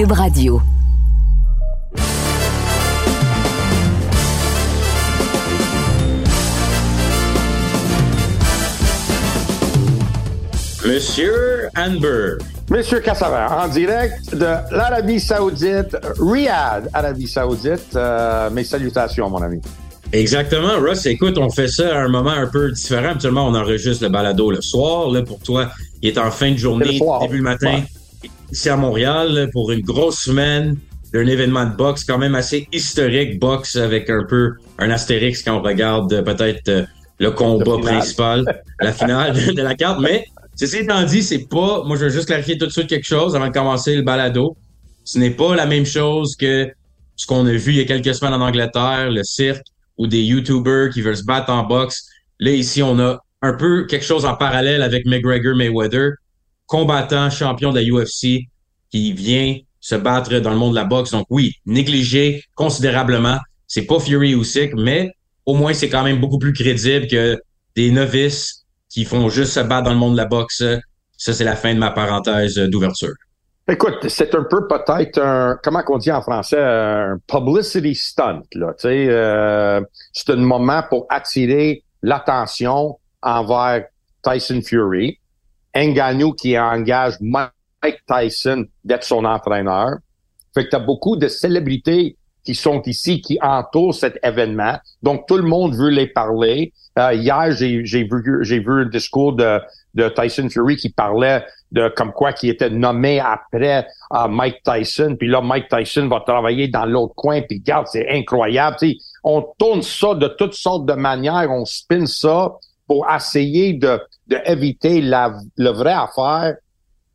Cube Radio. Monsieur Amber. Monsieur Cassavant, en direct de l'Arabie Saoudite, Riyad, Arabie Saoudite. Euh, mes salutations, mon ami. Exactement, Russ. Écoute, on fait ça à un moment un peu différent. Habituellement, on enregistre le balado le soir. Là, pour toi, il est en fin de journée, début le matin, ici à Montréal, pour une grosse semaine d'un événement de boxe quand même assez historique, boxe avec un peu un astérix quand on regarde peut-être euh, le combat principal, la finale de la carte. Mais Ceci étant dit, c'est pas. Moi, je veux juste clarifier tout de suite quelque chose avant de commencer le balado. Ce n'est pas la même chose que ce qu'on a vu il y a quelques semaines en Angleterre, le cirque, ou des YouTubers qui veulent se battre en boxe. Là, ici, on a un peu quelque chose en parallèle avec McGregor Mayweather, combattant champion de la UFC, qui vient se battre dans le monde de la boxe. Donc oui, négligé considérablement. C'est pas Fury ou Sick, mais au moins c'est quand même beaucoup plus crédible que des novices qui font juste se battre dans le monde de la boxe. Ça, c'est la fin de ma parenthèse d'ouverture. Écoute, c'est un peu peut-être un, comment qu'on dit en français, un publicity stunt. Là, euh, c'est un moment pour attirer l'attention envers Tyson Fury. Ngannou qui engage Mike Tyson d'être son entraîneur. Fait que tu as beaucoup de célébrités qui sont ici, qui entourent cet événement. Donc, tout le monde veut les parler. Euh, hier, j'ai, vu, j'ai vu un discours de, de Tyson Fury qui parlait de comme quoi qui était nommé après euh, Mike Tyson. Puis là, Mike Tyson va travailler dans l'autre coin. Puis regarde, c'est incroyable. on tourne ça de toutes sortes de manières. On spin ça pour essayer de, de éviter la le vrai affaire.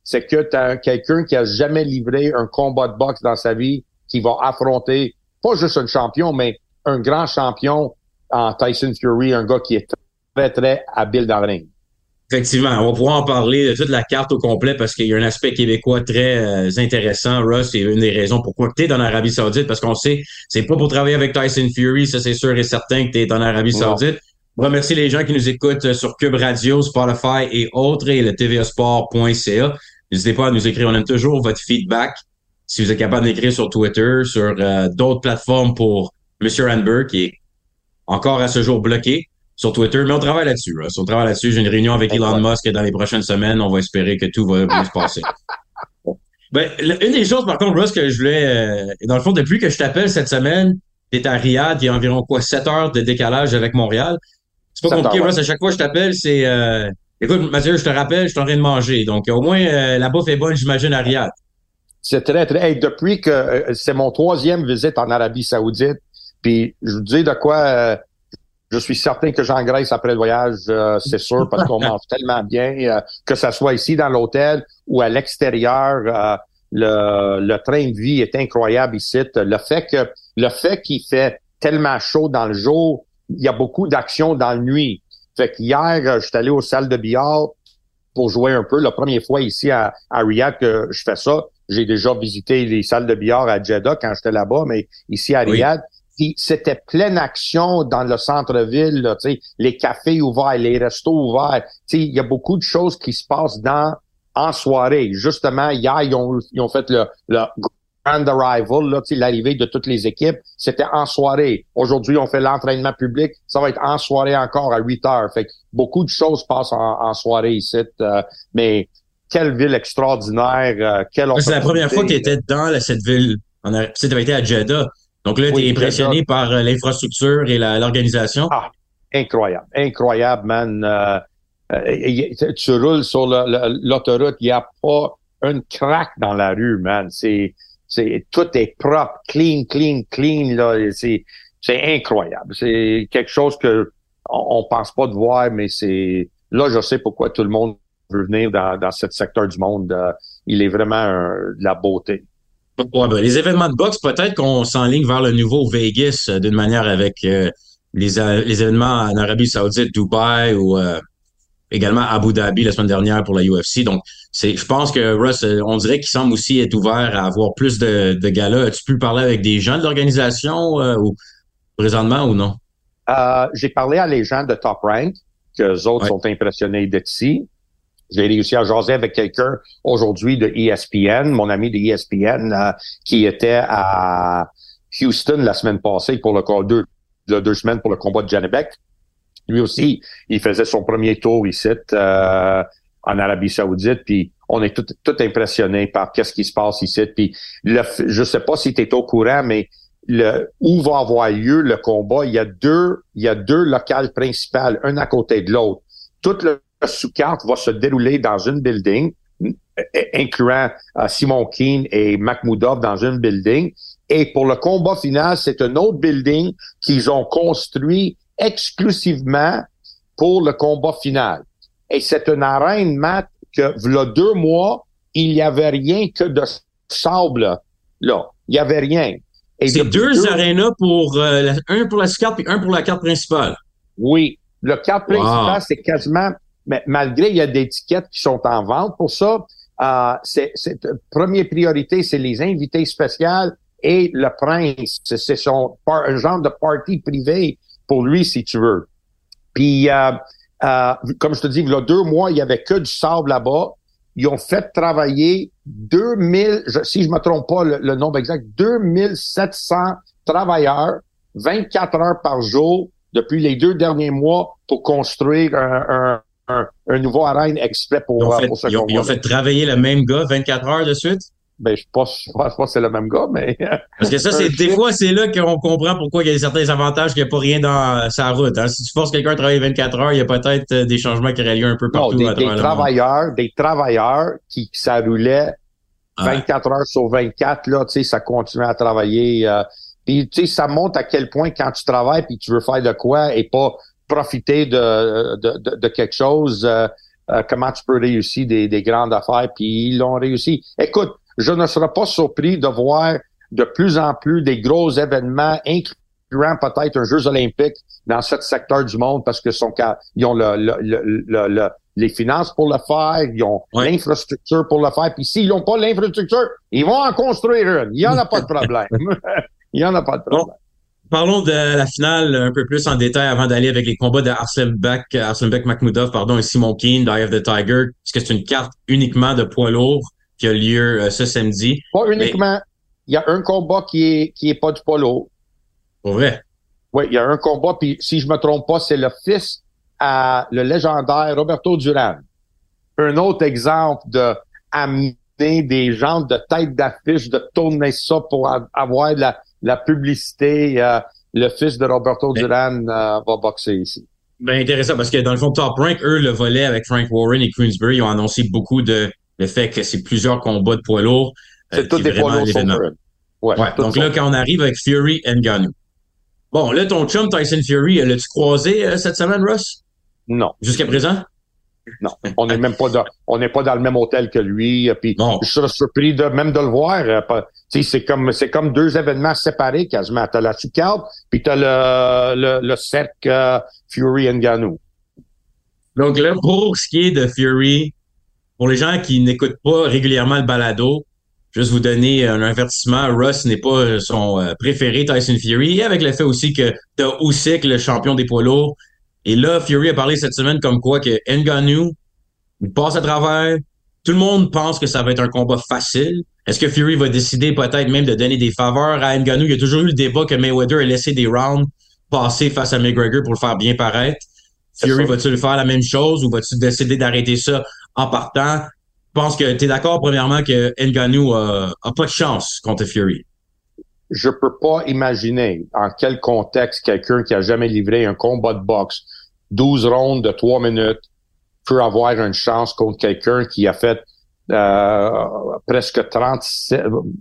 C'est que tu as quelqu'un qui a jamais livré un combat de boxe dans sa vie qui va affronter pas juste un champion, mais un grand champion en Tyson Fury, un gars qui est très, très habile dans le ring. Effectivement, on va pouvoir en parler de toute la carte au complet parce qu'il y a un aspect québécois très euh, intéressant. Russ, c'est une des raisons pourquoi tu es en Arabie Saoudite parce qu'on sait, c'est pas pour travailler avec Tyson Fury, ça c'est sûr et certain que tu es en Arabie Saoudite. On remercie les gens qui nous écoutent sur Cube Radio, Spotify et autres et le tvasport.ca. N'hésitez pas à nous écrire, on aime toujours votre feedback. Si vous êtes capable d'écrire sur Twitter, sur euh, d'autres plateformes pour Monsieur Anber qui est encore à ce jour bloqué sur Twitter, mais on travaille là-dessus. On travaille là-dessus. J'ai une réunion avec Elon Musk dans les prochaines semaines. On va espérer que tout va bien se passer. Ben, une des choses, par contre, Russ, que je voulais, euh, dans le fond, depuis que je t'appelle cette semaine, t'es à Riyad, il y a environ quoi, 7 heures de décalage avec Montréal. C'est pas compliqué, Russ. À chaque fois que je t'appelle, c'est, euh, écoute, Mathieu, je te rappelle, je suis en train de manger. Donc, au moins, euh, la bouffe est bonne, j'imagine, à Riyad. C'est très, très, depuis que c'est mon troisième visite en Arabie Saoudite, puis je vous dis de quoi je suis certain que j'engraisse après le voyage, euh, c'est sûr, parce qu'on mange tellement bien, euh, que ce soit ici dans l'hôtel ou à l'extérieur. Euh, le, le, train de vie est incroyable ici. Le fait que le fait qu'il fait tellement chaud dans le jour, il y a beaucoup d'actions dans la nuit. Fait qu'hier, je suis allé aux salles de billard pour jouer un peu. La première fois ici à, à Riyadh que je fais ça. J'ai déjà visité les salles de billard à Jeddah quand j'étais là-bas, mais ici à Riyadh, c'était pleine action dans le centre-ville, les cafés ouverts, les restos ouverts. Il y a beaucoup de choses qui se passent dans en soirée. Justement, hier, ils ont, ils ont fait le, le Grand Arrival, l'arrivée de toutes les équipes. C'était en soirée. Aujourd'hui, on fait l'entraînement public. Ça va être en soirée encore à 8 heures. Fait que beaucoup de choses passent en, soirée ici. Euh, mais quelle ville extraordinaire. Euh, quelle C'est la première fois que tu étais dans cette ville. Tu avais été à Jeddah. Donc là, tu es impressionné par euh, l'infrastructure et l'organisation? Ah, incroyable, incroyable, man. Euh, euh, tu roules sur l'autoroute, il n'y a pas une craque dans la rue, man. C'est, c'est tout est propre, clean, clean, clean. Là, c'est, c'est incroyable. C'est quelque chose que on, pense pas de voir, mais c'est là, je sais pourquoi tout le monde veut venir dans, dans ce secteur du monde. il est vraiment de la beauté. Ouais, ben, les événements de boxe, peut-être qu'on s'enligne vers le nouveau Vegas euh, d'une manière avec euh, les, euh, les événements en Arabie Saoudite, Dubaï ou également Abu Dhabi la semaine dernière pour la UFC. Donc, c'est, je pense que Russ, on dirait qu'il semble aussi être ouvert à avoir plus de, de galas. As-tu pu parler avec des gens de l'organisation ou présentement ou non? j'ai parlé à les gens de Top Rank, que autres sont impressionnés d'être ici. J'ai réussi à jaser avec quelqu'un aujourd'hui de ESPN, mon ami de ESPN, euh, qui était à Houston la semaine passée pour le deux, deux semaines pour le combat de Janebek. Lui aussi, il faisait son premier tour ici euh, en Arabie Saoudite, puis on est tout, tout impressionné par qu'est-ce qui se passe ici. Puis le, je sais pas si tu es au courant, mais le, où va avoir lieu le combat, il y a deux, il y a deux locales principales, un à côté de l'autre. Toute le sous-carte va se dérouler dans une building, incluant euh, Simon Keane et Makhmoudov dans une building. Et pour le combat final, c'est un autre building qu'ils ont construit exclusivement pour le combat final. Et c'est une arène, Matt, que, a deux mois, il n'y avait rien que de sable, là. Il n'y avait rien. C'est deux, deux arénas pour, euh, un pour la carte et un pour la carte principale. Oui. Le carte principale, c'est quasiment, mais malgré il y a des étiquettes qui sont en vente pour ça, euh, c'est, c'est première priorité, c'est les invités spéciaux et le prince. C'est son un genre de party privé pour lui, si tu veux. Puis, euh, euh, comme je te dis, il y a deux mois, il y avait que du sable là-bas. Ils ont fait travailler 2000, si je me trompe pas le, nombre exact, 2700 travailleurs, 24 heures par jour depuis les deux derniers mois pour construire un, un, un, nouveau arène exprès pour, ils ont fait, pour ce ils ont, ils ont fait travailler le même gars 24 heures de suite? Ben, je pense, je pense pas que c'est le même gars, mais. Parce que ça, c'est, des fois, c'est là qu'on comprend pourquoi il y a certains avantages qu'il n'y a pas rien dans sa route. Hein. Si tu forces quelqu'un à travailler 24 heures, il y a peut-être euh, des changements qui auraient lieu un peu partout. Non, des, des travailleurs, des travailleurs qui, ça roulait 24 heures sur 24, là, tu sais, ça continuait à travailler. Euh, puis, tu sais, ça montre à quel point quand tu travailles puis tu veux faire de quoi et pas profiter de, de, de, quelque chose, euh, euh, comment tu peux réussir des, des grandes affaires, puis ils l'ont réussi. Écoute, je ne serais pas surpris de voir de plus en plus des gros événements, incluant peut-être un Jeux olympiques dans ce secteur du monde, parce que sont, ils ont le, le, le, les finances pour le faire, ils ont l'infrastructure pour le faire. Puis s'ils n'ont pas l'infrastructure, ils vont en construire une. Il n'y en a pas de problème. Il n'y en a pas de problème. Parlons de la finale un peu plus en détail avant d'aller avec les combats de Arslanbek, Arslanbek Makhmoudov, pardon, et Simon Keane, d'Eye of the Tiger. Est-ce que c'est une carte uniquement de poids lourd qui a lieu euh, ce samedi? Pas uniquement. Il y a un combat qui est, qui est pas du. Pour vrai? Oui, il y a un combat, puis si je me trompe pas, c'est le fils à le légendaire Roberto Duran. Un autre exemple de amener des gens de tête d'affiche, de tourner ça pour avoir la, la publicité. Euh, le fils de Roberto Duran euh, va boxer ici. Ben intéressant parce que dans le fond, Top Rank, eux, le volet avec Frank Warren et Queensbury, ils ont annoncé beaucoup de le fait que c'est plusieurs combats de poids lourds. Euh, c'est tout des poids lourds. Ouais, ouais donc là, quand on arrive avec Fury et Ngannou. Bon, là, ton chum Tyson Fury, l'as-tu croisé cette semaine, Russ? Non. Jusqu'à présent? Non, on n'est même pas dans, on n'est pas dans le même hôtel que lui. Puis je serais surpris de même de le voir. Euh, c'est comme c'est comme deux événements séparés quasiment. T'as la Sucard, puis t'as le, le, le cercle euh, Fury Ngannou. Donc là, pour ce qui est de Fury, pour les gens qui n'écoutent pas régulièrement le balado, juste vous donner un avertissement. Russ n'est pas son euh, préféré, Tyson Fury, avec le fait aussi que t'as Usyk, le champion des poids lourds, et là, Fury a parlé cette semaine comme quoi que Ngannou, il passe à travers. Tout le monde pense que ça va être un combat facile. Est-ce que Fury va décider peut-être même de donner des faveurs à Ngannou? Il y a toujours eu le débat que Mayweather a laissé des rounds passer face à McGregor pour le faire bien paraître. Fury va-tu faire la même chose ou va-tu décider d'arrêter ça en partant? Je pense que tu es d'accord, premièrement, que Ngannou a, a pas de chance contre Fury. Je peux pas imaginer en quel contexte quelqu'un qui a jamais livré un combat de boxe 12 rondes de 3 minutes peut avoir une chance contre quelqu'un qui a fait euh, presque 30,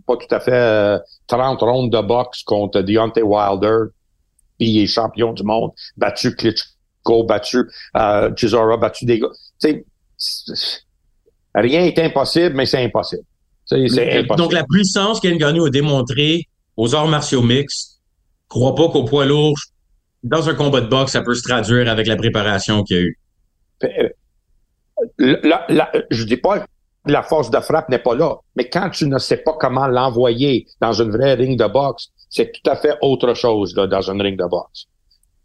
pas tout à fait 30 euh, rondes de boxe contre Deontay Wilder, puis il est champion du monde, battu Klitschko, battu euh, Chisora, battu des gars. Tu sais, rien est impossible, mais c'est impossible. impossible. Donc la puissance qu'Ngannou a démontré aux arts martiaux mixtes, crois pas qu'au poids lourd, dans un combat de boxe, ça peut se traduire avec la préparation qu'il y a eu. Euh, la, la, je dis pas que la force de frappe n'est pas là, mais quand tu ne sais pas comment l'envoyer dans une vraie ring de boxe, c'est tout à fait autre chose là, dans une ring de boxe.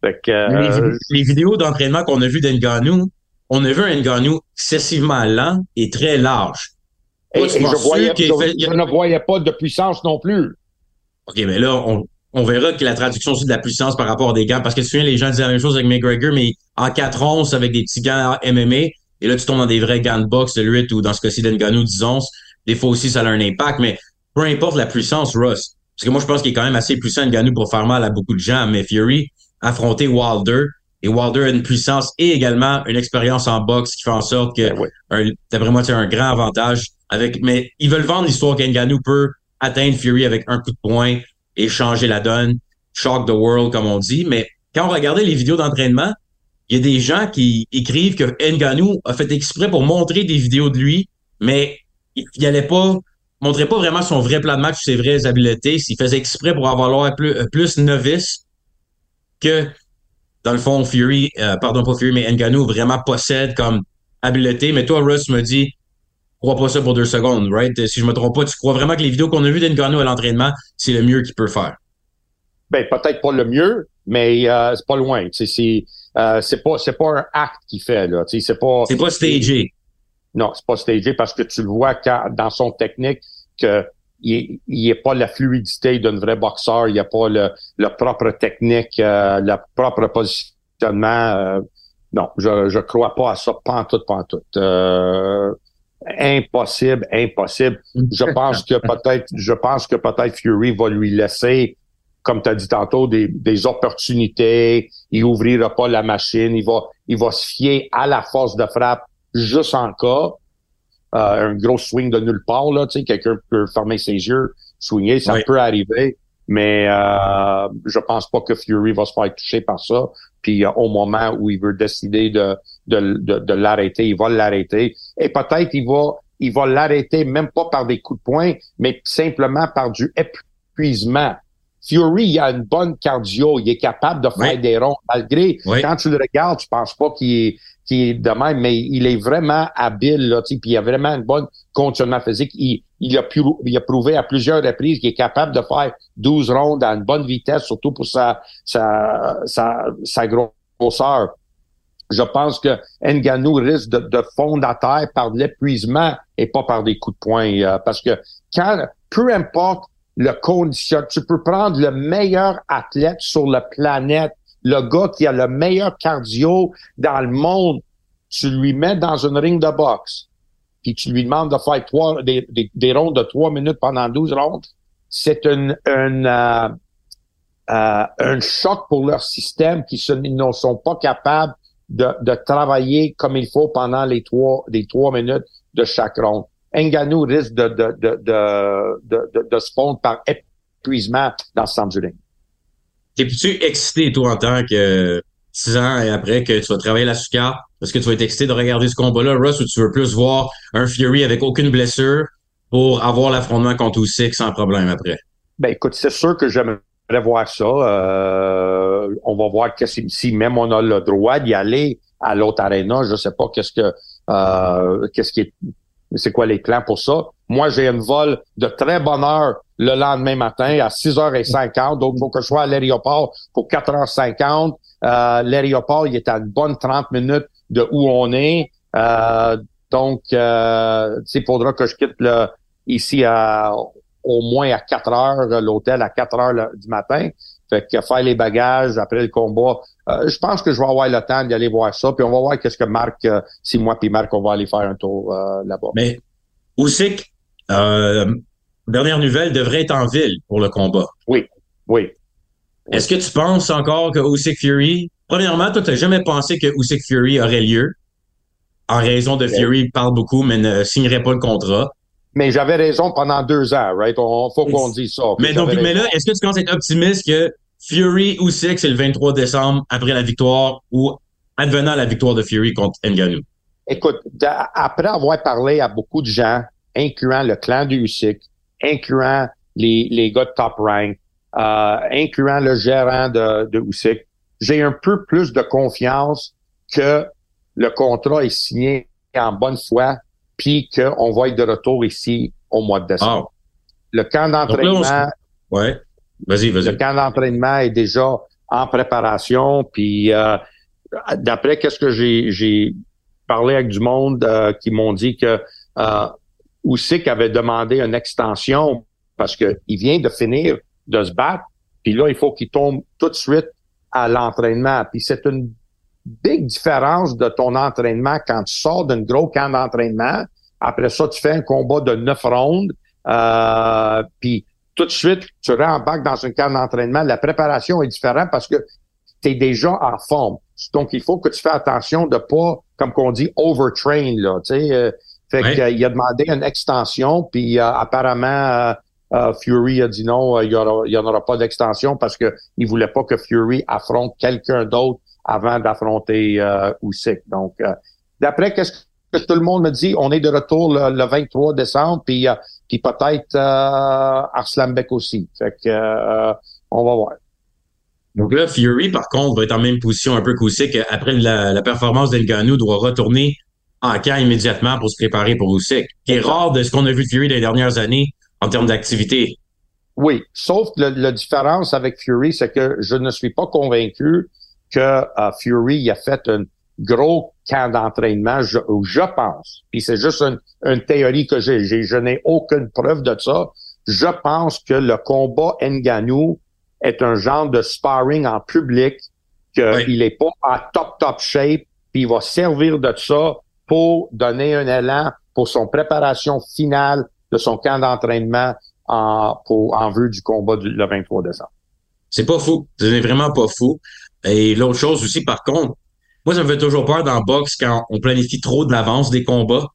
Fait que, euh, les, vidéos d'entraînement qu'on a vues d'Enganou, on a vu un Ngannou excessivement lent et très large. Et, je, voyais, je, ne voyais pas de puissance non plus. OK, mais là, on, on verra que la traduction aussi de la puissance par rapport à des gants, parce que souvent les gens disaient la même chose avec McGregor, mais en 4 onces avec des petits gants MMA, et là tu tombes dans des vrais gants de boxe de 8 ou dans ce cas-ci d'Ngannou 10 onces, des fois aussi ça a un impact, mais peu importe la puissance, Russ, parce que moi je pense qu'il est quand même assez puissant Ngannou pour faire mal à beaucoup de gens, mais Fury affronter Wilder, et Wilder a une puissance et également une expérience en boxe qui fait en sorte que, d'après moi, c'est un grand avantage avec, mais ils veulent vendre l'histoire qu'Ngannou peut atteindre Fury avec un coup de poing, et changer la donne, shock the world, comme on dit. Mais quand on regardait les vidéos d'entraînement, il y a des gens qui écrivent que Nganou a fait exprès pour montrer des vidéos de lui, mais il allait pas, montrait pas vraiment son vrai plan de match, ses vraies habiletés. S'il faisait exprès pour avoir l'air plus, euh, plus novice que, dans le fond, Fury, euh, pardon, pas Fury, mais Nganou vraiment possède comme habileté. Mais toi, Russ me dit, crois pas ça pour deux secondes, right? Si je me trompe pas, tu crois vraiment que les vidéos qu'on a vues d'Engano à l'entraînement, c'est le mieux qu'il peut faire? Ben, peut-être pas le mieux, mais euh, c'est pas loin. C'est euh, c'est pas c'est pas un acte qu'il fait là. C'est pas c'est pas stagé. Non, c'est pas stagé parce que tu le vois quand, dans son technique que il n'y a pas la fluidité d'un vrai boxeur, il n'y a pas le, le propre technique, euh, le propre positionnement. Euh, non, je je crois pas à ça, pas en tout, pas en tout. Euh, impossible, impossible. Je pense que peut-être, je pense que peut-être Fury va lui laisser, comme tu as dit tantôt, des, des opportunités. Il ouvrira pas la machine. Il va, il va se fier à la force de frappe juste en cas. Euh, un gros swing de nulle part, là, tu sais, quelqu'un peut fermer ses yeux, swinger, ça peut arriver. Mais euh, je pense pas que Fury va se faire toucher par ça. Puis euh, au moment où il veut décider de, de, de, l'arrêter, il va l'arrêter. Et peut-être il va il va l'arrêter même pas par des coups de poing, mais simplement par du épuisement. Fury, il a une bonne cardio, il est capable de faire des ronds, malgré quand tu le regardes, tu penses pas qu'il est, qu'il est de même, mais il est vraiment habile, là, puis il a vraiment une bonne conditionnement physique. Il, il, a pu, il a prouvé à plusieurs reprises qu'il est capable de faire 12 rondes à une bonne vitesse, surtout pour sa, sa, sa, sa grosseur je pense que Nganou risque de, de fondre à terre par l'épuisement et pas par des coups de poing. Euh, parce que quand, peu importe le condition, tu peux prendre le meilleur athlète sur la planète, le gars qui a le meilleur cardio dans le monde, tu lui mets dans une ring de boxe, puis tu lui demandes de faire trois, des, des, rondes de trois minutes pendant 12 rondes, c'est une, une euh, euh, un choc pour leur système qui ne sont pas capables de, de travailler comme il faut pendant les trois, les trois minutes de chaque ronde. Nganou risque de, de, de, de, de, se fondre par épuisement dans ce centre du ring. T'es-tu excité, toi, en tant que six ans et après que tu vas travailler la sucre? Est-ce que tu vas être excité de regarder ce combat-là, Russ, ou tu veux plus voir un Fury avec aucune blessure pour avoir l'affrontement contre Usyk sans problème après? Ben écoute, c'est sûr que j'aimerais voir ça. Euh, on va voir si, même on a le droit d'y aller à l'autre arena, je sais pas qu'est-ce que euh, qu'est-ce qui est c'est quoi les plans pour ça? Moi, j'ai une vol de très bonne heure le lendemain matin à 6h50. Donc, il faut que je sois à l'aéroport pour 4h50. Euh, l'aéroport, il est à une bonne 30 minutes de où on est. Euh, donc, euh, il faudra que je quitte le, ici à au moins à 4 heures, l'hôtel à 4 heures du matin. Fait que faire les bagages après le combat, euh, je pense que je vais avoir le temps d'aller voir ça. Puis on va voir qu'est-ce que Marc, euh, si moi puis Marc, on va aller faire un tour euh, là-bas. Mais Usyk, dernière nouvelle, devrait être en ville pour le combat. Oui, oui. Est-ce que tu penses encore que Usyk Fury, premièrement, toi, tu n'as jamais pensé que Usyk Fury aurait lieu en raison de Fury parle beaucoup, mais ne signerait pas le contrat. Mais j'avais raison pendant deux ans, right? On, faut qu'on dise ça. Mais, donc, mais là, est-ce que tu commences à être optimiste que Fury ou Six, c'est le 23 décembre après la victoire ou advenant la victoire de Fury contre Ngannou? Écoute, après avoir parlé à beaucoup de gens, incluant le clan du Usyk, incluant les, les gars de Top Rank, euh, incluant le gérant de, de Usyk, j'ai un peu plus de confiance que le contrat est signé en bonne foi puis qu'on va être de retour ici au mois de décembre. Ah. Le camp d'entraînement. Ouais. Vas-y, vas-y. Le camp d'entraînement est déjà en préparation, puis euh, d'après qu'est-ce que j'ai parlé avec du monde euh, qui m'ont dit que euh, Usyk avait demandé une extension parce que il vient de finir de se battre, puis là, il faut qu'il tombe tout de suite à l'entraînement. Puis c'est une big différence de ton entraînement quand tu sors d'un gros camp d'entraînement. Après ça, tu fais un combat de neuf rondes. Euh, puis tout de suite, tu rembarques dans un camp d'entraînement. La préparation est différente parce que tu es déjà en forme. Donc, il faut que tu fais attention de pas, comme qu'on dit, overtrain, là, tu sais. Euh, fait qu'il a demandé une extension, puis euh, apparemment, euh, Fury a dit non, il n'y aura, pas d'extension parce que il voulait pas que Fury affronte quelqu'un d'autre avant d'affronter euh, Usyk. Donc, d'après qu'est-ce que tout le monde me dit, on est de retour le, 23 décembre, puis, puis peut-être euh, Arslanbek aussi. Fait que on va voir. Donc là, Fury, par contre, va être en même position un peu qu'Usyk. Après la, la performance d'Elganou, doit retourner en camp immédiatement pour se préparer pour Usyk. Qui est rare de ce qu'on a vu de Fury les dernières années en termes d'activité. Oui, sauf que la différence avec Fury, c'est que je ne suis pas convaincu que euh, Fury a fait un gros camp d'entraînement, je, je pense. Puis c'est juste une, une, théorie que j'ai. Je n'ai aucune preuve de ça. Je pense que le combat Nganou est un genre de sparring en public, qu'il est pas en top, top shape, puis il va servir de ça pour donner un élan pour son préparation finale de son camp d'entraînement en, pour, en vue du combat du, le 23 décembre. C'est pas fou. C'est vraiment pas fou. Et l'autre chose aussi, par contre, moi, ça me fait toujours peur dans le boxe quand on planifie trop de l'avance des combats.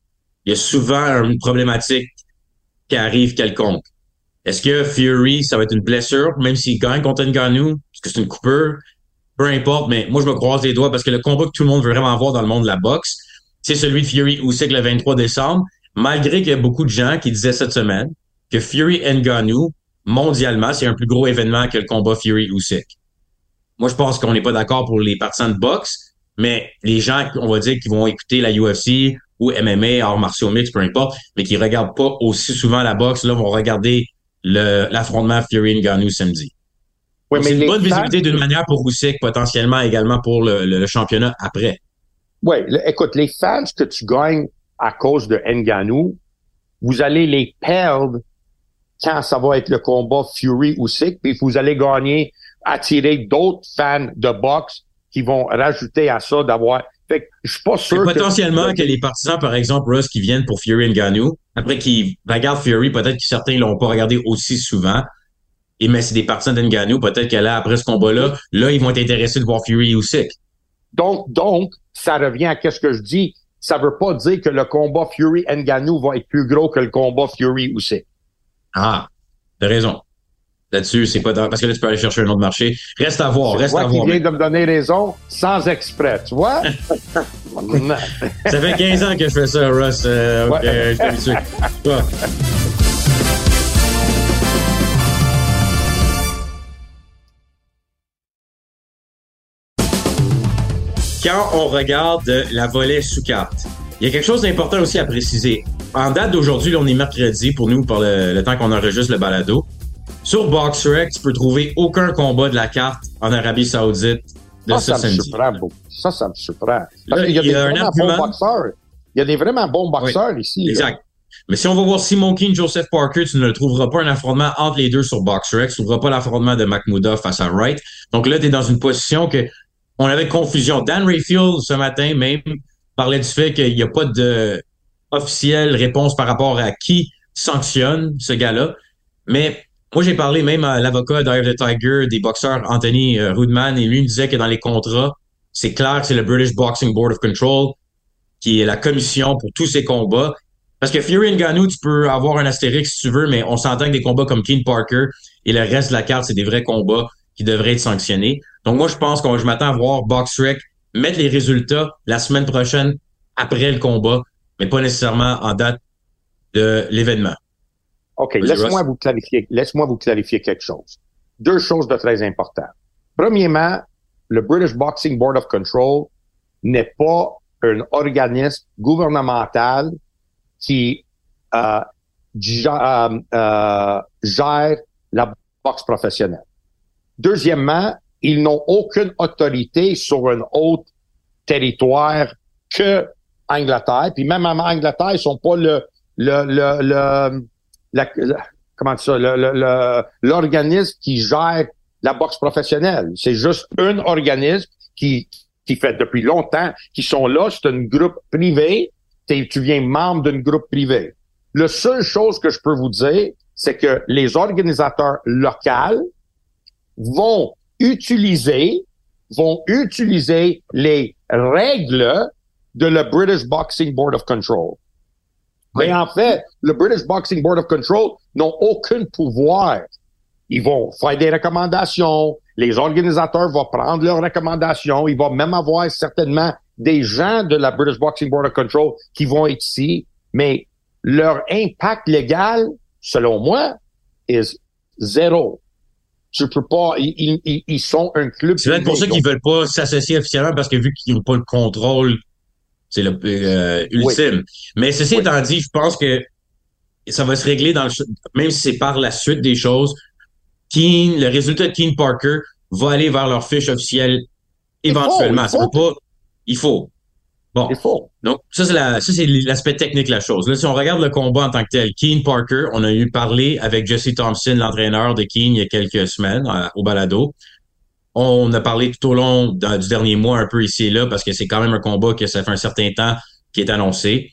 Il y a souvent une problématique qui arrive quelconque. Est-ce que Fury, ça va être une blessure, même s'il gagne contre Ngannou, est-ce que c'est une coupure? Peu importe, mais moi, je me croise les doigts parce que le combat que tout le monde veut vraiment voir dans le monde de la boxe, c'est celui de Fury Usyk le 23 décembre, malgré qu'il y a beaucoup de gens qui disaient cette semaine que Fury Ngannou, mondialement, c'est un plus gros événement que le combat Fury Usyk. Moi, je pense qu'on n'est pas d'accord pour les partisans de boxe, mais les gens, on va dire, qui vont écouter la UFC ou MMA, arts martiaux mix, peu importe, mais qui regardent pas aussi souvent la boxe, là, vont regarder l'affrontement Fury Ngannou samedi. Oui, c'est une bonne visibilité d'une manière pour Usyk, potentiellement également pour le, championnat après. Oui, écoute, les fans que tu gagnes à cause de Ngannou, vous allez les perdre quand ça va être le combat Fury Usyk, puis vous allez gagner, attirer d'autres fans de boxe qui vont rajouter à ça d'avoir fait que je suis pas sûr. potentiellement que... les partisans, par exemple, Russ, qui viennent pour Fury Ngannou, après qu'ils regardent Fury, peut-être que certains l'ont pas regardé aussi souvent. Et mais c'est des partisans d'Ngannou, peut-être que là, après ce combat-là, là, ils vont être intéressés de voir Fury Usyk. Donc, donc, ça revient à qu'est-ce que je dis. Ça veut pas dire que le combat Fury Ngannou va être plus gros que le combat Fury Usyk. Ah, t'as raison là-dessus. C'est pas parce que là, tu peux aller chercher un autre marché. Reste à voir, reste à voir. vient de me donner raison sans exprès, tu vois? ça fait 15 ans que je fais ça, Russ. Euh, je. Quand on regarde la volée sous carte, il y a quelque chose d'important aussi à préciser. En date d'aujourd'hui, on est mercredi pour nous, le, le temps qu'on enregistre le balado. Sur BoxRec, tu peux trouver aucun combat de la carte en Arabie Saoudite de ce ça, me surprend beaucoup. Ça, ça me surprend. Qu'il y a, des vraiment bons boxeurs. Il y a des vraiment bons boxeurs ici. Exact. Mais si on va voir Simon King, Joseph Parker, tu ne trouveras pas un affrontement entre les deux sur BoxRec. Tu ne trouveras pas l'affrontement de Mahmouda face à Wright. Donc là, tu es dans une position que on avait confusion. Dan Rayfield, ce matin même, parlait du fait qu'il n'y a pas de officielle réponse par rapport à qui sanctionne ce gars-là. Mais moi, j'ai parlé même à l'avocat d'Eye the Tiger, des boxeurs Anthony euh, Rudman, et lui me disait que dans les contrats, c'est clair que c'est le British Boxing Board of Control qui est la commission pour tous ces combats. Parce que Fury Ngannou, tu peux avoir un astérix si tu veux, mais on s'entend que des combats comme Keen Parker et le reste de la carte, c'est des vrais combats qui devraient être sanctionnés. Donc moi, je pense que je m'attends à voir BoxRec mettre les résultats la semaine prochaine après le combat, mais pas nécessairement en date de l'événement. OK, laisse-moi vous clarifier, laisse-moi vous clarifier quelque chose. Deux choses de très importantes. Premièrement, le British Boxing Board of Control n'est pas un organisme gouvernemental qui euh, euh, euh, gère la boxe professionnelle. Deuxièmement, ils n'ont aucune autorité sur un autre territoire que Angleterre, puis même en Angleterre, ils sont pas le le le, le comment ça, l'organisme qui gère la boxe professionnelle. C'est juste un organisme qui qui fait depuis longtemps, qui sont là, c'est un groupe privé, tu viens membre d'un groupe privé. La seule chose que je peux vous dire, c'est que les organisateurs locaux vont utiliser, vont utiliser les règles de le British Boxing Board of Control. Mais en fait, le British Boxing Board of Control n'ont aucun pouvoir. Ils vont faire des recommandations. Les organisateurs vont prendre leurs recommandations. Il va même avoir certainement des gens de la British Boxing Board of Control qui vont être ici. Mais leur impact légal, selon moi, est zéro. Tu peux pas, ils, ils, sont un club. C'est pour ça qu'ils veulent pas s'associer officiellement parce que vu qu'ils n'ont pas le contrôle, c'est le euh, ultime. Mais ceci étant dit, je pense que ça va se régler dans le, même si c'est par la suite des choses. Keen, le résultat de Keen Parker va aller vers leur fiche officielle éventuellement. Il faut, pas, il faut. Bon. Donc, ça, c'est l'aspect technique de la chose. Là, si on regarde le combat en tant que tel, Keen Parker, on a eu parlé avec Jesse Thompson, l'entraîneur de Keen, il y a quelques semaines euh, au balado. On a parlé tout au long du dernier mois un peu ici et là parce que c'est quand même un combat que ça fait un certain temps qui est annoncé.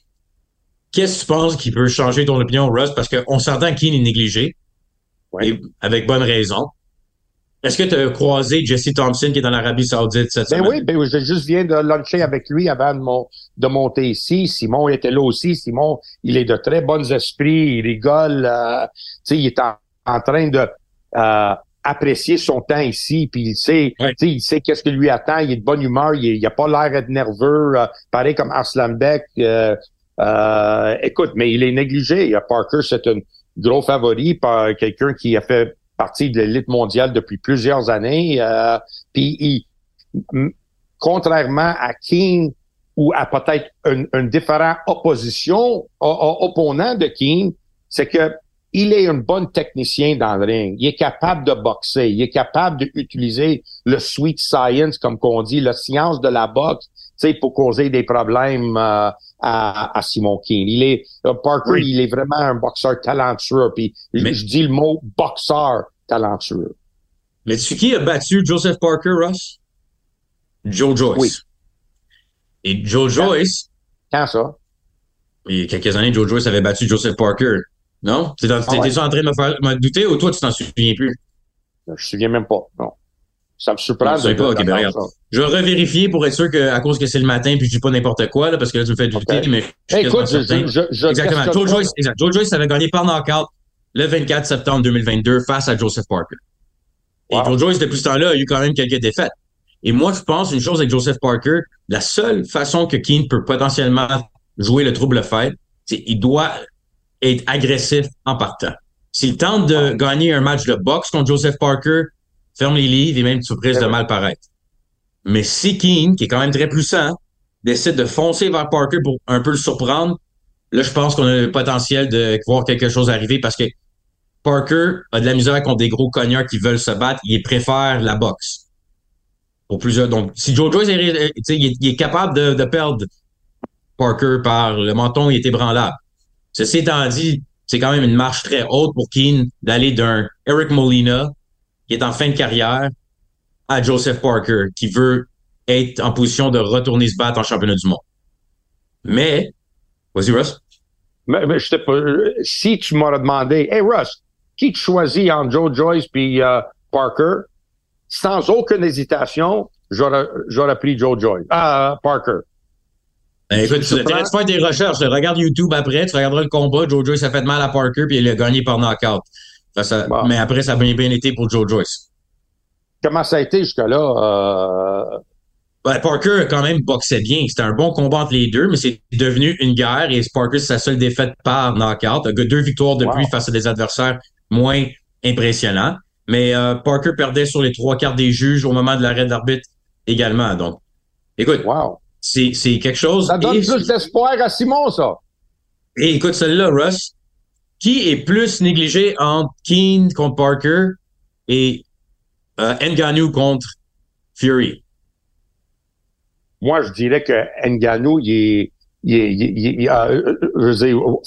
Qu'est-ce que tu penses qui peut changer ton opinion, Russ? Parce qu'on s'entend Keen est négligé. avec bonne raison. Est-ce que tu as croisé Jesse Thompson qui est en Arabie Saoudite cette ben semaine? Oui, ben je juste viens de luncher avec lui avant de, de, monter ici. Simon était là aussi. Simon, il est de très bons esprits, il rigole. Euh, il est en, train de euh, apprécier son temps ici, puis il sait, il sait qu'est-ce qui lui attend. Il est de bonne humeur, il, il a pas l'air d'être nerveux, euh, pareil comme Arslan Beck. Euh, euh, écoute, mais il est négligé. Parker, c'est un gros favori, par quelqu'un qui a fait partie de l'élite mondiale depuis plusieurs années. Euh, puis, contrairement à King ou à peut-être un, un, différent opposition, opponent de King, c'est que il est un bon technicien dans le ring. Il est capable de boxer. Il est capable d'utiliser le sweet science, comme qu'on dit, la science de la boxe, pour causer des problèmes euh, à, à, Simon King. Il est euh, Parker, il est vraiment un boxeur talentueux. Puis je dis le mot boxeur talentueux. Mais tu qui a battu Joseph Parker, Ross? Joe Joyce. Oui. Et Joe Joyce. Quand ça? Il y a quelques années, Joe Joyce avait battu Joseph Parker. Non? T'étais ah ouais. en train de me faire me douter ou toi, tu t'en souviens plus? Je me souviens même pas, non. Ça me surprend. de, pas, okay, ben, je vais revérifier pour être sûr que, à cause que c'est le matin puis je dis pas n'importe quoi, là, parce que là, tu me fais douter, okay. mais je suis Écoute, je, je, je, Exactement. Joe Joyce, exact. Joe Joyce avait gagné par knockout le 24 septembre 2022 face à Joseph Parker. Et Joe Joyce, depuis ce temps-là, a eu quand même quelques défaites. Et moi, je pense une chose avec Joseph Parker, la seule façon que Keane peut potentiellement jouer le trouble fait, c'est qu'il doit être agressif en partant. S'il tente de gagner un match de boxe contre Joseph Parker, ferme les livres et même tu de mal paraître. Mais si Keane, qui est quand même très puissant, décide de foncer vers Parker pour un peu le surprendre, là, je pense qu'on a le potentiel de voir quelque chose arriver parce que Parker a de la misère contre des gros cogneurs qui veulent se battre. Il préfère la boxe. Pour plusieurs. Donc, si Joe Joyce est, il est, capable de, de, perdre Parker par le menton, il est ébranlable. Ceci étant dit, c'est quand même une marche très haute pour Keane d'aller d'un Eric Molina, qui est en fin de carrière, à Joseph Parker, qui veut être en position de retourner se battre en championnat du monde. Mais, vas-y, Russ. Mais, mais je pas, si tu m'aurais demandé, hey Russ, qui tu choisis entre Joe Joyce puis euh, Parker, sans aucune hésitation, j'aurais pris Joe Joyce, euh, Parker. Ben, écoute, tu de faire des recherches. Regarde YouTube après, tu regarderas le combat. Joe Joyce a fait mal à Parker puis il a gagné par knockout. Ça, Mais après, ça a bien, bien été pour Joe Joyce. Comment ça a été jusque-là? Euh... Ben, Parker quand même boxé bien. C'était un bon combat entre les deux, mais c'est devenu une guerre et Parker, c'est sa seule défaite par knockout. Il a deux victoires depuis face à des adversaires moins impressionnants. Mais euh, Parker perdait sur les trois quarts des juges au moment de l'arrêt d'arbitre également. Donc, écoute, wow. C'est, c'est quelque chose. Ça donne plus d'espoir à Simon, ça. Et écoute, celle-là, Russ, qui est plus négligé entre Keane contre Parker et euh, Nganou contre Fury? Moi, je dirais que Nganou, il est, il,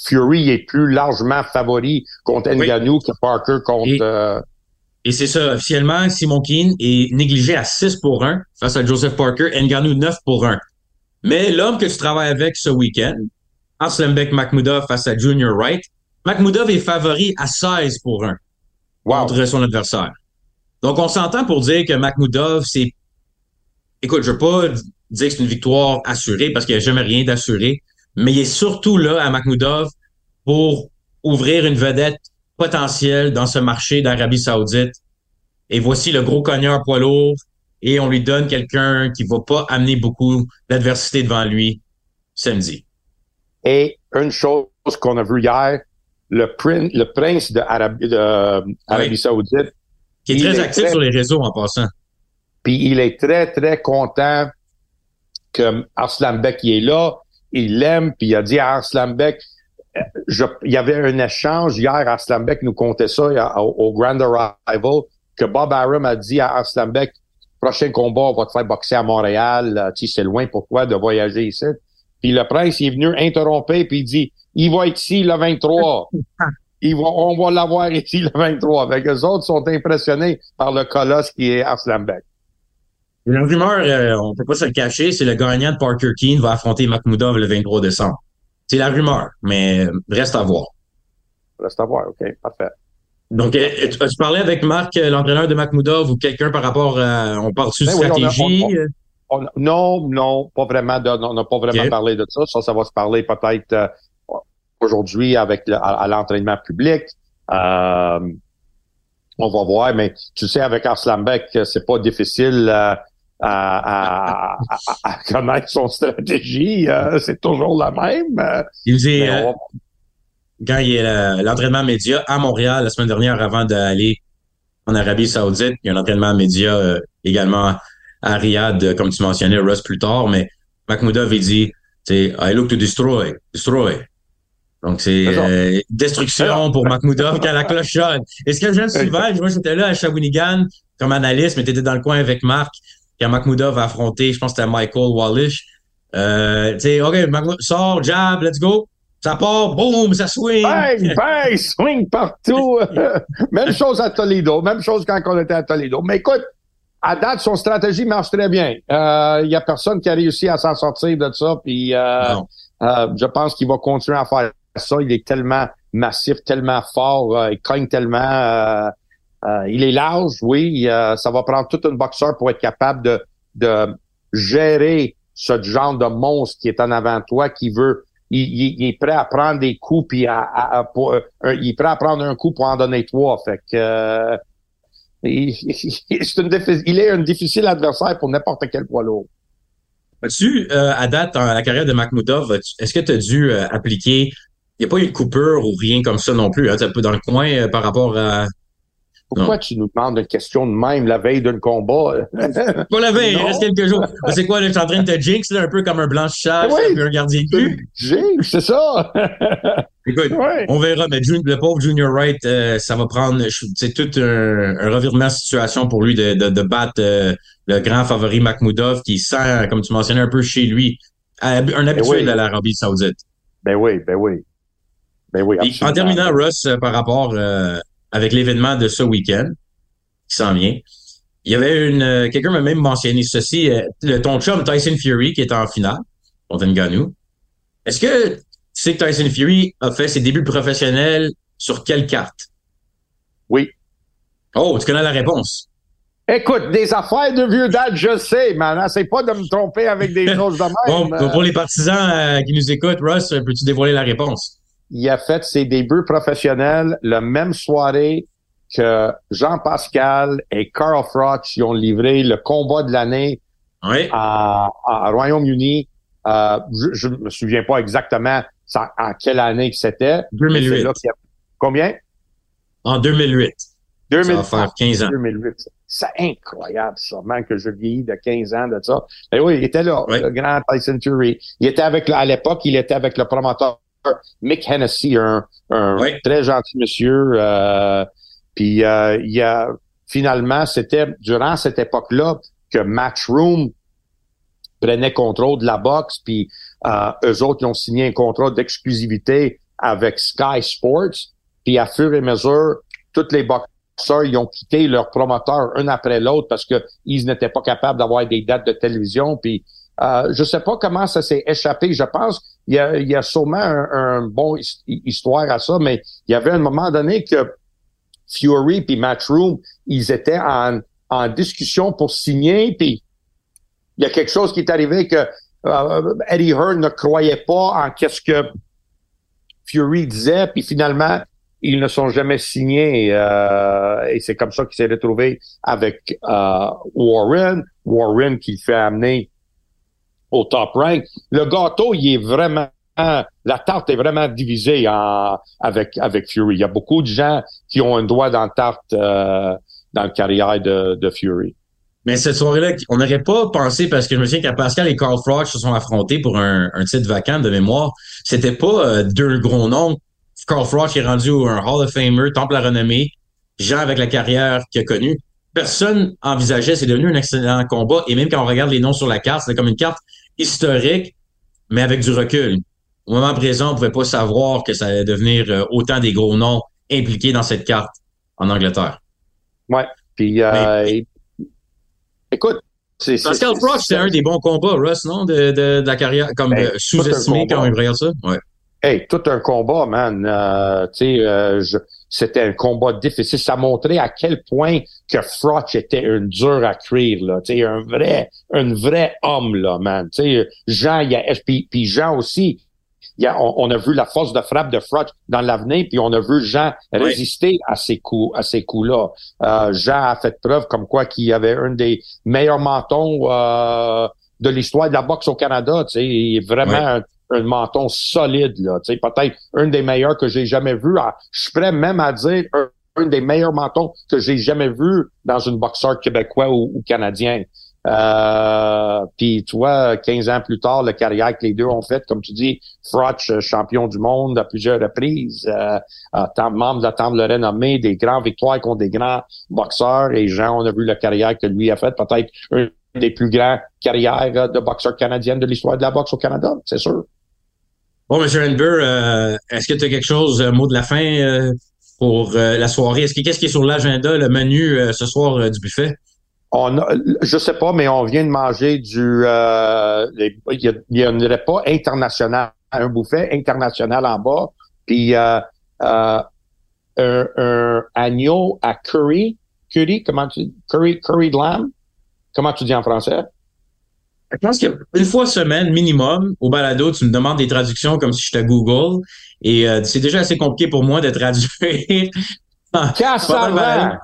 Fury est plus largement favori contre Ngannou que Parker contre. Et, c'est ça, officiellement, Simon Keane est négligé à 6 pour 1 face à Joseph Parker, Ngannou 9 pour 1. Mais l'homme que tu travailles avec ce week-end, Aslambek Makhmoudov face à Junior Wright, Makhmoudov est favori à 16 pour 1 contre son adversaire. Donc, on s'entend pour dire que Makhmoudov, c'est... Écoute, je veux pas dire que c'est une victoire assurée parce qu'il n'y a jamais rien d'assuré, mais il est surtout là à Makhmoudov pour ouvrir une vedette potentielle dans ce marché d'Arabie Saoudite. Et voici le gros cogneur poids lourd et on lui donne quelqu'un qui va pas amener beaucoup d'adversité devant lui samedi. Et une chose qu'on a vu hier, le, le prince d'Arabie de Saoudite. Qui est très actif sur les réseaux en passant. Puis il est très, très content que Arslan Beck est là. Il l'aime, puis il a dit à Arslan Beck, il y avait un échange hier, Arslan Beck nous comptait ça au, Grand Arrival, que Bob Arum a dit à Arslan Beck, prochain combat, on va te faire boxer à Montréal, tu sais, c'est loin pour toi de voyager ici. Puis le prince est venu interrompre, puis il dit, il va être ici le 23. Il va, on va l'avoir ici le 23. Avec les autres sont impressionnés par le colosse qui est Arslanbek. La rumeur, euh, on peut pas se le cacher, c'est le gagnant de Parker Keane va affronter Makhmoudov le 23 décembre. C'est la rumeur, mais reste à voir. Reste à voir, OK, parfait. Donc, euh, tu, tu parlais avec Marc, euh, l'entraîneur de Makhmoudov, ou quelqu'un par rapport à, on parle de ben stratégie? non, non, pas vraiment. on n'a pas vraiment parlé de ça. Ça, ça va se parler peut-être aujourd'hui avec à, l'entraînement public. Euh, on va voir, mais tu sais, avec Arslanbek, c'est pas difficile euh, à, connaître son stratégie. Euh, c'est toujours la même. Il faisait, quand il est l'entraînement média à Montréal la semaine dernière avant d'aller en Arabie Saoudite, il y a un entraînement média également à Riyad, comme tu mentionnais, Russ plus tard, mais Mahmoudov, il dit, I look to destroy, destroy. Donc, c'est euh, destruction pour Makhmoudov quand la cloche sonne. Et ce que j'aime souvent, moi, j'étais là à Shawinigan comme analyste, mais tu étais dans le coin avec Marc quand Makhmoudov a affronté, je pense que c'était Michael Wallish. Euh, tu sais, OK, Makhmoudov, sort, jab, let's go. Ça part, boum, ça swing. Bang, bang, swing partout. même chose à Toledo, même chose quand on était à Toledo. Mais écoute, à date, son stratégie marche très bien. Il euh, y a personne qui a réussi à s'en sortir de ça. Puis, euh, euh, je pense qu'il va continuer à faire ça. Il est tellement massif, tellement fort, euh, il cogne tellement. Euh, euh, il est large, oui. ça va prendre toute une boxeur pour être capable de, de gérer ce genre de monstre qui est en avant de toi, qui veut. Il, est prêt à prendre des coups puis à, il est prêt à prendre un coup pour en donner trois. Que il, est un difficile adversaire pour n'importe quel poids lourd. As-tu, à date, dans la carrière de Makhmoudov, est-ce que tu as dû appliquer il n'y a pas eu de coupure ou rien comme ça non plus. Hein, un peu dans le coin euh, par rapport à. Pourquoi tu nous demandes une question de même la veille d'un combat? pas la veille, il reste quelques jours. C'est quoi, là, je suis en train de te jinx, là, un peu comme un blanchissage, oui, un gardien de but? Jinx, c'est ça! Écoute, on verra, mais le pauvre Junior Wright, euh, ça va prendre, c'est tout un, revirement de situation pour lui de, de, battre euh, le grand favori Makhmoudov qui sent, comme tu mentionnais, un peu chez lui, un ben habitué de l'Arabie Saoudite. Ben oui, ben oui. Ben en terminant, Russ, euh, par rapport euh, avec l'événement de ce week-end qui s'en vient, il y avait une. Euh, quelqu'un m'a même mentionné ceci, le ton chum Tyson Fury qui est en finale contre Ngannou. Est-ce que tu sais que Tyson Fury a fait ses débuts professionnels sur quelle carte? Oui. Oh, tu connais la réponse. Écoute, des affaires de vieux date, je sais, mais c'est pas de me tromper avec des choses de même. Bon, pour les partisans qui nous écoutent, Russ, peux-tu dévoiler la réponse? Il a fait ses débuts professionnels la même soirée que Jean-Pascal et Carl Froch qui ont livré le combat de l'année à, Royaume-Uni. Euh, je ne me souviens pas exactement en quelle année que c'était. 2008. Combien? En 2008. 2008. Ça va faire 15 ans. 2008. C'est incroyable, ça, même que je vieillis de 15 ans de ça. Mais oui, il était là, le grand Tyson Fury. Il était avec, à l'époque, il était avec le promoteur Mick Hennessy, un, très gentil monsieur. Euh, puis euh, il y a finalement, c'était durant cette époque-là que Matchroom prenait contrôle de la boxe, puis euh, eux autres, ils ont signé un contrat d'exclusivité avec Sky Sports. Puis à fur et à mesure, tous les boxeurs, ils ont quitté leurs promoteurs un après l'autre parce que ils n'étaient pas capables d'avoir des dates de télévision. Puis euh, je sais pas comment ça s'est échappé. Je pense il y a, il y a sûrement un, bon histoire à ça, mais il y avait un moment donné que Fury puis Matchroom, ils étaient en, en discussion pour signer. Puis il y a quelque chose qui est arrivé que euh, Eddie Hearn ne croyait pas en qu'est-ce que Fury disait, puis finalement, ils ne sont jamais signés. Euh, et c'est comme ça qu'il s'est retrouvé avec euh, Warren. Warren qui fait amener au top rank. Le gâteau, il est vraiment la tarte est vraiment divisée avec avec Fury. Il y a beaucoup de gens qui ont un doigt dans la tarte dans la carrière de, Fury. Mais cette soirée-là, on n'aurait pas pensé, parce que je me souviens quand Pascal et Carl Froch se sont affrontés pour un, titre vacant de mémoire, c'était pas euh, deux gros noms. Carl Froch est rendu un Hall of Famer, temple à renommée, gens avec la carrière qu'il a connue. Personne envisageait, c'est devenu un excellent combat. Et même quand on regarde les noms sur la carte, c'était comme une carte historique, mais avec du recul. Au moment présent, on pouvait pas savoir que ça allait devenir euh, autant des gros noms impliqués dans cette carte en Angleterre. Ouais. Puis, euh, Écoute, c'est. Pascal Froch, c'est un des bons combats, Russ, non? De, de, de la carrière, comme ben, sous-estimé quand on regarde ça? Ouais. Hey, tout un combat, man. Euh, tu sais, euh, c'était un combat difficile. Ça montrait à quel point que Froch était un dur à cuire, là. Tu sais, un vrai, un vrai homme, là, man. Tu sais, Jean, il y a, puis, puis Jean aussi, on, a vu la force de frappe de Frotch dans l'avenir, puis on a vu Jean résister à ces coups, à ces coups-là. Euh, Jean a fait preuve comme quoi qu'il avait un des meilleurs mentons euh, de l'histoire de la boxe au Canada. Tu sais, il est vraiment un, menton solide là. Peut-être un des meilleurs que j'ai jamais vu. Ah, je suis prêt même à dire un, des meilleurs mentons que j'ai jamais vu dans une boxeur québécois ou, canadien. Euh, puis tu vois, 15 ans plus tard, le carrière que les deux ont fait, comme tu dis, Frotch, euh, champion du monde à plusieurs reprises, euh, euh membre de la des grandes victoires contre des grands boxeurs. Et Jean, on a vu la carrière que lui a faite, peut-être une des plus grandes carrières de boxeurs canadiennes de l'histoire de la boxe au Canada, c'est sûr. Bon, M. Renber, est-ce que tu as quelque chose, mot de la fin pour la soirée? Est-ce que qu'est-ce qui est sur l'agenda, le menu ce soir du buffet? on je sais pas, mais on vient de manger du, euh, il y, a, un repas international, un buffet international en bas, puis euh, euh, un, un, agneau à curry, curry, comment tu, curry, curry de lamb, comment tu dis en français? Je pense qu'une fois semaine minimum au balado, tu me demandes des traductions comme si j'étais Google et c'est déjà assez compliqué pour moi de traduire. Cassavant!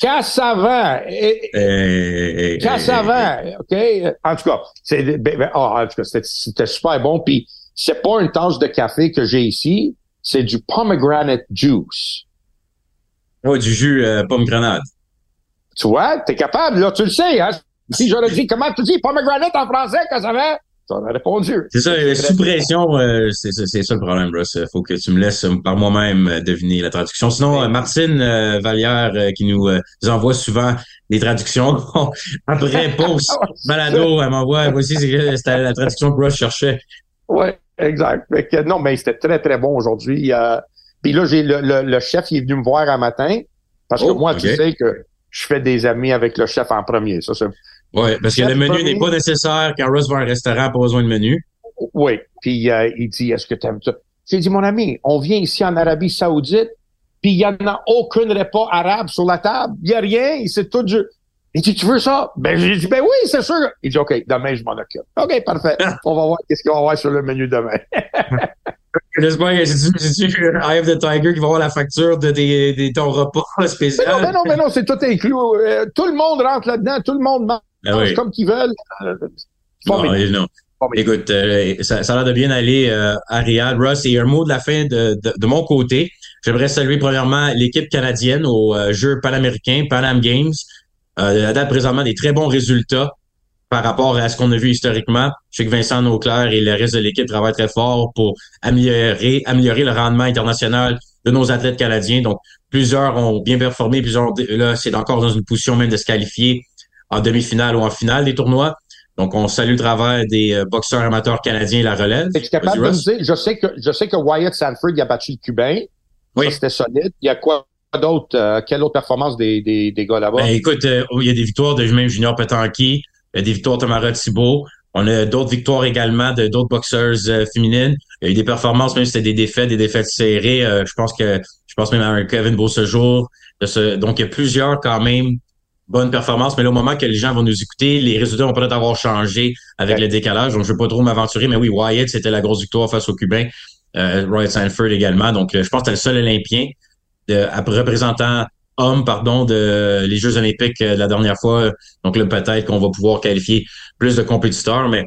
Cassavant. Euh, Cassavant. OK? En tout cas, c'est, ben, ben, oh, en tout cas, c'était super bon. Puis, c'est pas une tasse de café que j'ai ici. C'est du pomegranate juice. Oui, du jus euh, pomegranate. Tu vois, t'es capable, là, tu le sais, hein? Si j'aurais dit, comment tu dis pomegranate en français, Cassavant? répondu. C'est ça, sous pression, euh, c'est ça le problème, Il Faut que tu me laisses euh, par moi-même euh, deviner la traduction. Sinon, Martine Vallière qui nous, envoie souvent des traductions. Après post balado, elle m'envoie. Voici, c'était la traduction que Russ cherchait. Oui, exact. non, mais c'était très, très bon aujourd'hui. Puis là, j'ai le, chef il est venu me voir un matin. Parce que oh, moi, tu sais que je fais des amis avec le chef en premier. Ça, c'est oui, parce que le menu n'est pas nécessaire quand Russ va à un restaurant, pas besoin de menu. Oui, puis euh, il dit, est-ce que tu aimes ça? J'ai dit, mon ami, on vient ici en Arabie Saoudite, puis il n'y en a aucun repas arabe sur la table. Il n'y a rien, c'est tout du... Il dit, tu veux ça? Ben, j'ai dit, ben oui, c'est sûr. Il dit, OK, demain, je m'en occupe. OK, parfait. on va voir qu'est-ce qu'on va voir sur le menu demain. J'espère que c'est-tu Eye of the Tiger qui va avoir la facture de, ton repas spécial. Mais non, mais non, mais non, c'est tout inclus. Euh, tout le monde rentre là-dedans, tout le monde mange ah comme qu'ils veulent. Euh, non, Écoute, euh, ça, ça, a l'air de bien aller euh, à Riyad. Russ, et un mot de la fin de, de, mon côté. J'aimerais saluer premièrement l'équipe canadienne aux Jeux panaméricains, Panam Games. Euh, date présentement des très bons résultats par rapport à ce qu'on a vu historiquement. Je sais que Vincent Nauclair et le reste de l'équipe travaillent très fort pour améliorer, améliorer le rendement international de nos athlètes canadiens. Donc, plusieurs ont bien performé, plusieurs, là, c'est encore dans une position même de se qualifier en demi-finale ou en finale des tournois. Donc, on salue le travail des euh, boxeurs amateurs canadiens et la relève. Es-tu capable de me dire, je sais que, je sais que Wyatt Sanford a battu le Cubain. Oui. c'était solide. Il y a quoi d'autre? Euh, quelle autre performance des, des, des gars là-bas? Ben, écoute, euh, il y a des victoires de même Junior Petanqui. Il y a des victoires de Tamara Thibault. On a d'autres victoires également de d'autres boxeuses féminines. Il y a eu des performances, même si c'était des défaites, des défaites serrées. je pense que je pense même à un Kevin Beausejour. Donc, il y a plusieurs quand même bonne performance. Mais là, au moment que les gens vont nous écouter, les résultats vont peut-être avoir changé avec le décalage. Donc, je ne veux pas trop m'aventurer. Mais oui, Wyatt, c'était la grosse victoire face aux Cubains. Euh, Roy Sanford également. Donc, euh, je pense que c'était le seul Olympien de, représentant homme, pardon, de les Jeux olympiques euh, de la dernière fois. Donc là, peut-être qu'on va pouvoir qualifier plus de compétiteurs, mais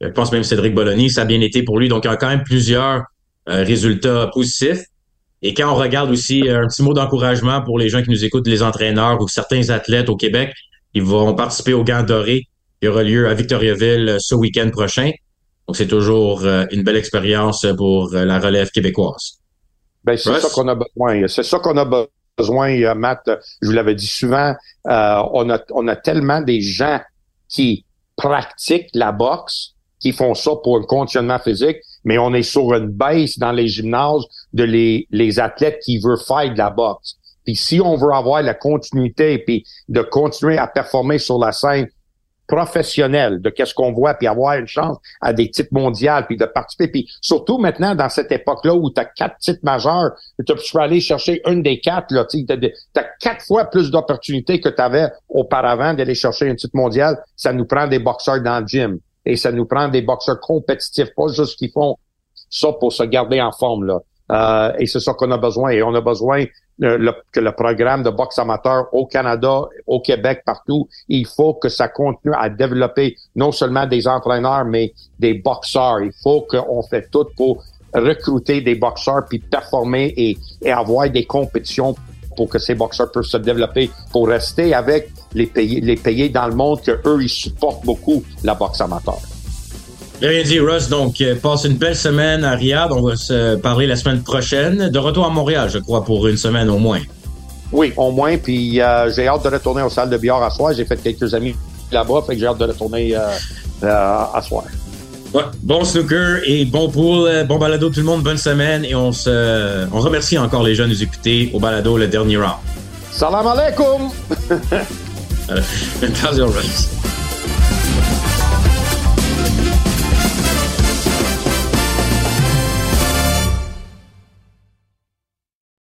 je pense même Cédric Bologny, ça a bien été pour lui. Donc, il y a quand même plusieurs résultats positifs. Et quand on regarde aussi euh, un petit mot d'encouragement pour les gens qui nous écoutent, les entraîneurs ou certains athlètes au Québec, ils vont participer au Gants Doré qui aura lieu à Victoriaville euh, ce week-end prochain. Donc, c'est toujours euh, une belle expérience pour la relève québécoise. Ben, c'est ça qu'on a besoin. C'est ça qu'on a besoin, Matt. Je vous l'avais dit souvent, on, a, on a tellement des gens qui pratiquent la boxe, qui font ça pour un conditionnement physique, mais on est sur une baisse dans les gymnases de les, les athlètes qui veulent faire de la boxe. Puis si on veut avoir la continuité puis de continuer à performer sur la scène professionnelle de qu'est-ce qu'on voit puis avoir une chance à des titres mondiaux puis de participer puis surtout maintenant dans cette époque-là où tu as quatre titres majeurs tu peux aller chercher une des quatre là tu as, quatre fois plus d'opportunités que tu avais auparavant d'aller chercher un titre mondial ça nous prend des boxeurs dans le gym et ça nous prend des boxeurs compétitifs, pas juste qui font ça pour se garder en forme. là. Euh, et c'est ça qu'on a besoin. Et on a besoin que le programme de boxe amateur au Canada, au Québec, partout, il faut que ça continue à développer non seulement des entraîneurs, mais des boxeurs. Il faut qu'on fait tout pour recruter des boxeurs puis performer et, et avoir des compétitions pour que ces boxeurs puissent se développer, pour rester avec les pays, les pays dans le monde que eux ils supportent beaucoup la boxe amateur. Bien dit, Russ. Donc, euh, passe une belle semaine à Riyad. On va se parler la semaine prochaine. De retour à Montréal, je crois, pour une semaine au moins. Oui, au moins. Puis euh, j'ai hâte de retourner aux salles de billard à soir. J'ai fait quelques amis là-bas, fait que j'ai hâte de retourner euh, à soir. Bon snooker et bon pool, bon balado tout le monde, bonne semaine et on se, on remercie encore les de nous écouter au balado le dernier round. Salam alaikum!